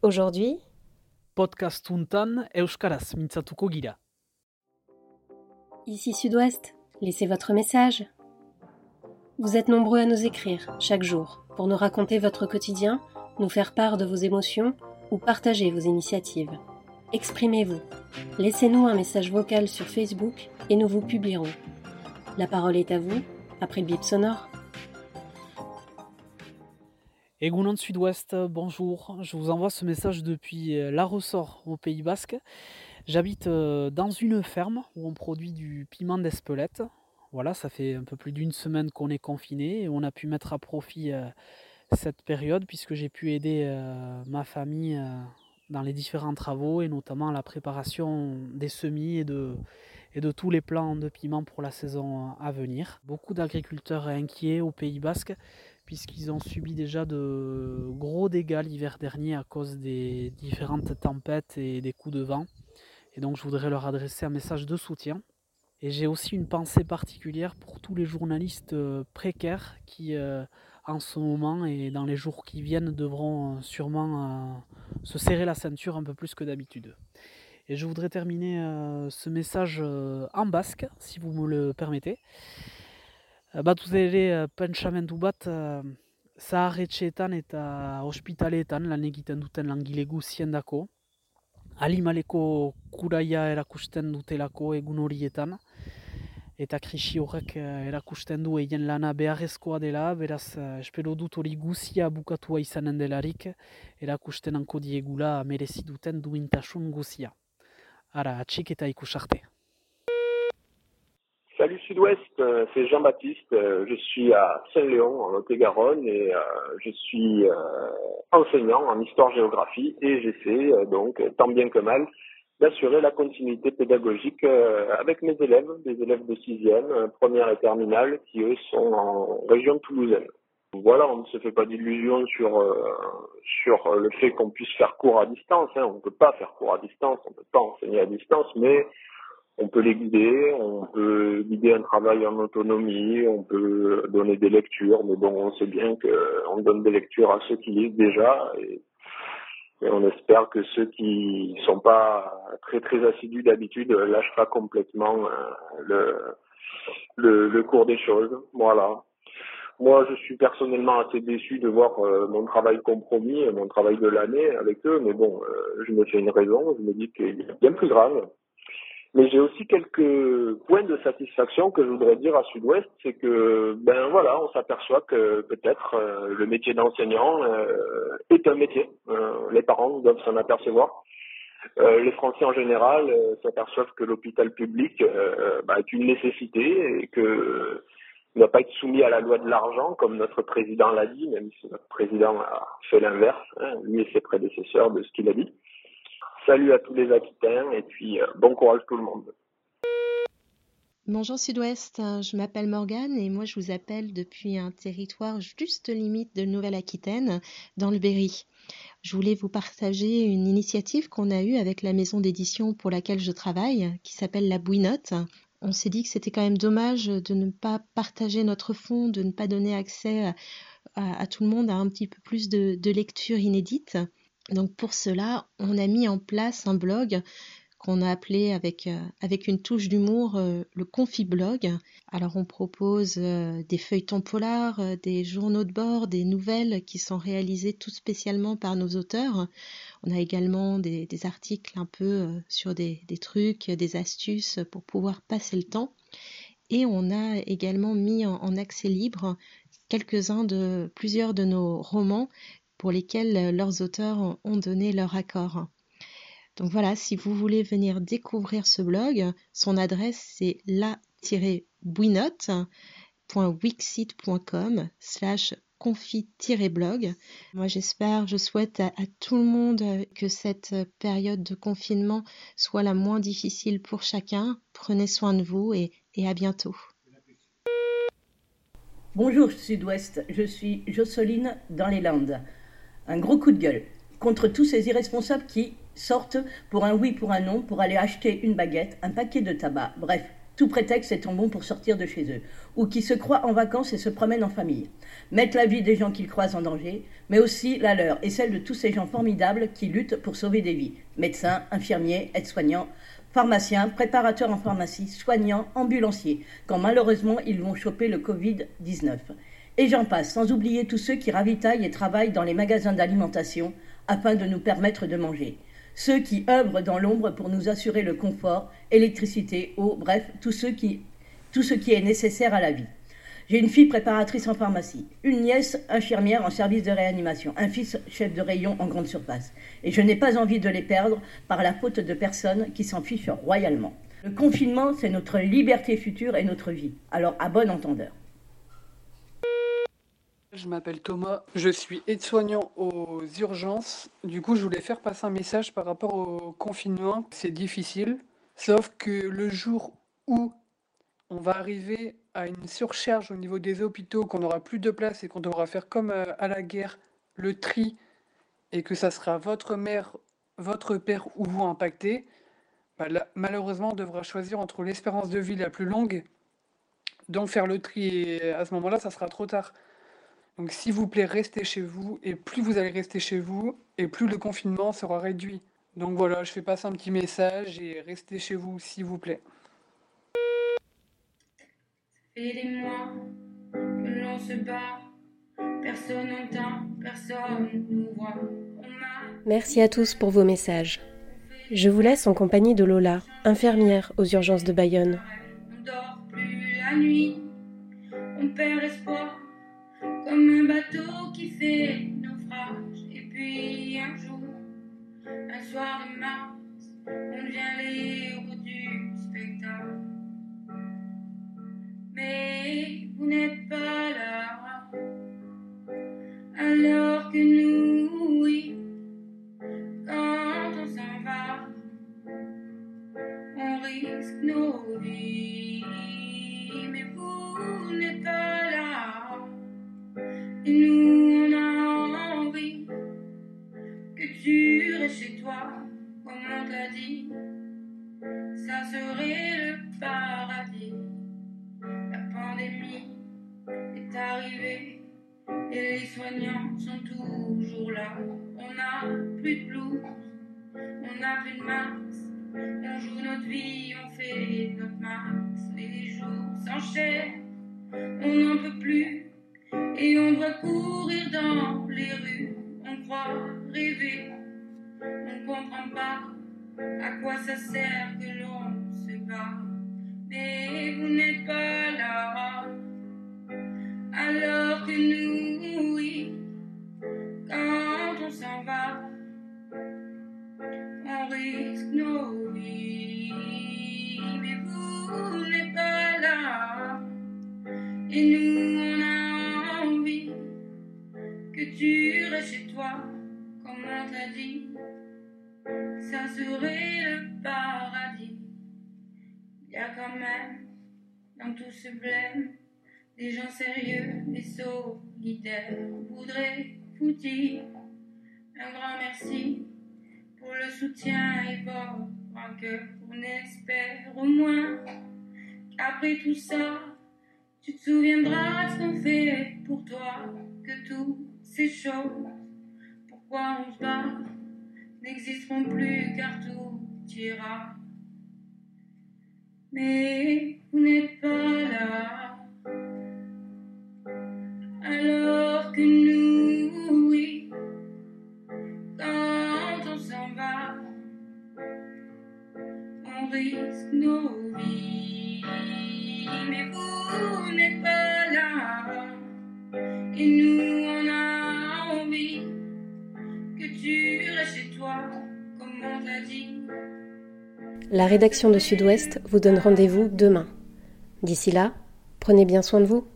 Aujourd'hui, podcast untan euskaraz mintzatuko gira. Ici Sud-Ouest, laissez votre message. Vous êtes nombreux à nous écrire chaque jour pour nous raconter votre quotidien, nous faire part de vos émotions ou partager vos initiatives. Exprimez-vous. Laissez-nous un message vocal sur Facebook et nous vous publierons. La parole est à vous, après le bip sonore. Egunon Sud-Ouest, bonjour. Je vous envoie ce message depuis euh, La Ressort au Pays Basque. J'habite euh, dans une ferme où on produit du piment d'Espelette. Voilà, ça fait un peu plus d'une semaine qu'on est confiné et on a pu mettre à profit euh, cette période puisque j'ai pu aider ma famille dans les différents travaux et notamment la préparation des semis et de, et de tous les plants de piment pour la saison à venir. Beaucoup d'agriculteurs inquiets au Pays Basque puisqu'ils ont subi déjà de gros dégâts l'hiver dernier à cause des différentes tempêtes et des coups de vent. Et donc je voudrais leur adresser un message de soutien. Et j'ai aussi une pensée particulière pour tous les journalistes euh, précaires qui, euh, en ce moment et dans les jours qui viennent, devront euh, sûrement se serrer la ceinture un peu plus que d'habitude. Et je voudrais terminer ce message en basque, si vous me le permettez. Batuz ere pentsamendu bat zaharretxeetan eta ospitaleetan lan egiten duten langile guzien dako. Alimaleko kuraia erakusten dutelako egun horietan. Eta krisi horrek erakusten du egin lana beharrezkoa dela, beraz espero dut hori guzia bukatua izanen delarik, erakusten hanko diegula merezi duten duintasun guzia. Ara, atxik eta ikusarte. Salut Sud-Ouest, euh, c'est Jean-Baptiste. Euh, je suis à Saint-Léon, en Lot-et-Garonne, et euh, je suis enseignant en histoire-géographie et j'essaie donc, tant bien que mal, d'assurer la continuité pédagogique avec mes élèves, des élèves de sixième, première et terminale, qui eux sont en région toulousaine. Voilà, on ne se fait pas d'illusions sur sur le fait qu'on puisse faire cours à distance. Hein. On ne peut pas faire cours à distance, on ne peut pas enseigner à distance, mais on peut les guider, on peut guider un travail en autonomie, on peut donner des lectures, mais bon, on sait bien qu'on donne des lectures à ceux qui lisent déjà, et, on espère que ceux qui sont pas très très assidus d'habitude lâchent complètement euh, le, le, cours des choses. Voilà. Moi, je suis personnellement assez déçu de voir euh, mon travail compromis, mon travail de l'année avec eux, mais bon, euh, je me fais une raison, je me dis qu'il y a bien plus grave. Mais j'ai aussi quelques points de satisfaction que je voudrais dire à Sud-Ouest, c'est que ben voilà, on s'aperçoit que peut-être euh, le métier d'enseignant euh, est un métier. Euh, les parents doivent s'en apercevoir. les Français en général s'aperçoivent que l'hôpital public bah, est une nécessité et que ne doit pas être soumis à la loi de l'argent, comme notre président l'a dit, même si notre président a fait l'inverse, hein, lui et ses prédécesseurs, de ce qu'il a dit. Salut à tous les Aquitains et puis euh, bon courage tout le monde. Bonjour Sud-Ouest, je m'appelle Morgane et moi je vous appelle depuis un territoire juste limite de Nouvelle-Aquitaine, dans le Berry. Je voulais vous partager une initiative qu'on a eue avec la maison d'édition pour laquelle je travaille, qui s'appelle La Bouinotte. On s'est dit que c'était quand même dommage de ne pas partager notre fond, de ne pas donner accès à, tout le monde à un petit peu plus de, de lecture inédite. Donc pour cela, on a mis en place un blog qu'on a appelé avec, euh, avec une touche d'humour euh, le Confiblog. Alors on propose euh, des feuilletons polars, des journaux de bord, des nouvelles qui sont réalisées tout spécialement par nos auteurs. On a également des, articles un peu sur des, trucs, des astuces pour pouvoir passer le temps. Et on a également mis en accès libre quelques-uns de plusieurs de nos romans pour lesquels euh, leurs auteurs ont donné leur accord. Donc voilà, si vous voulez venir découvrir ce blog, son adresse c'est la-wixit.com slash confi-blog. Moi j'espère, je souhaite à, tout le monde que cette période de confinement soit la moins difficile pour chacun. Prenez soin de vous et, et à bientôt. Bonjour Sud-Ouest, je suis Jocelyne dans les Landes un gros coup de gueule contre tous ces irresponsables qui sortent pour un oui, pour un non, pour aller acheter une baguette, un paquet de tabac, bref, tout prétexte étant bon pour sortir de chez eux, ou qui se croient en vacances et se promènent en famille, mettent la vie des gens qu'ils croisent en danger, mais aussi la leur et celle de tous ces gens formidables qui luttent pour sauver des vies, médecins, infirmiers, aides-soignants, pharmaciens, préparateurs en pharmacie, soignants, ambulanciers, quand malheureusement ils vont choper le Covid-19. Et j'en passe, sans oublier tous ceux qui ravitaillent et travaillent dans les magasins d'alimentation afin de nous permettre de manger ceux qui œuvrent dans l'ombre pour nous assurer le confort, électricité, eau, bref, tout ce qui, est nécessaire à la vie. J'ai une fille préparatrice en pharmacie, une nièce infirmière en service de réanimation, un fils chef de rayon en grande surface. Et je n'ai pas envie de les perdre par la faute de personnes qui s'en fichent royalement. Le confinement, c'est notre liberté future et notre vie. Alors à bon entendeur. Je m'appelle Thomas, je suis aide-soignant aux urgences. Du coup, je voulais faire passer un message par rapport au confinement. C'est difficile, sauf que le jour où on va arriver à une surcharge au niveau des hôpitaux, qu'on n'aura plus de place et qu'on devra faire comme euh, à la guerre, le tri, et que ça sera votre mère, votre père ou vous impacté, bah malheureusement, on devra choisir entre l'espérance de vie la plus longue, donc faire le tri, et à ce moment-là, ça sera trop tard. Donc s'il vous plaît, restez chez vous, et plus vous allez rester chez vous, et plus le confinement sera réduit. Donc voilà, je fais passer un petit message et restez chez vous, s'il vous plaît. mois que l'on se bat, personne n'entend, personne nous voit. Merci à tous pour vos messages. Je vous laisse en compagnie de Lola, infirmière aux urgences de Bayonne. On dort plus la nuit, fait naufrage. Et puis un jour, un soir de mars, on devient les héros du spectacle. Mais vous n'êtes pas là, alors que nous, oui, quand on s'en va, on risque nos vies. Mais vous n'êtes pas là. Et nous, chez toi, comme on t'a dit. Ça serait le paradis. La pandémie est arrivée et les soignants sont toujours là. On n'a plus de blouse, on n'a plus de max. On joue notre vie, on fait notre max. Les jours s'enchaînent, on n'en peut plus. Et on doit courir dans les rues, on croit rêver, on comprend pas à quoi ça sert que l'on se bat. Mais vous n'êtes pas là, alors que nous, oui, quand on s'en va, on risque nos vies. Mais vous n'êtes pas là, et nous, on a que tu restes chez toi, comme on t'a dit, ça serait le paradis. Il y a quand même dans tout ce blême des gens sérieux et solidaires. On voudrait vous dire un grand merci pour le soutien et votre cœur. On espère au moins qu'après tout ça, tu te souviendras ce qu'on fait pour toi, que tout ces choses, pourquoi on se bat, n'existeront plus car tout ira. Mais La rédaction de Sud-Ouest vous donne rendez-vous demain. D'ici là, prenez bien soin de vous.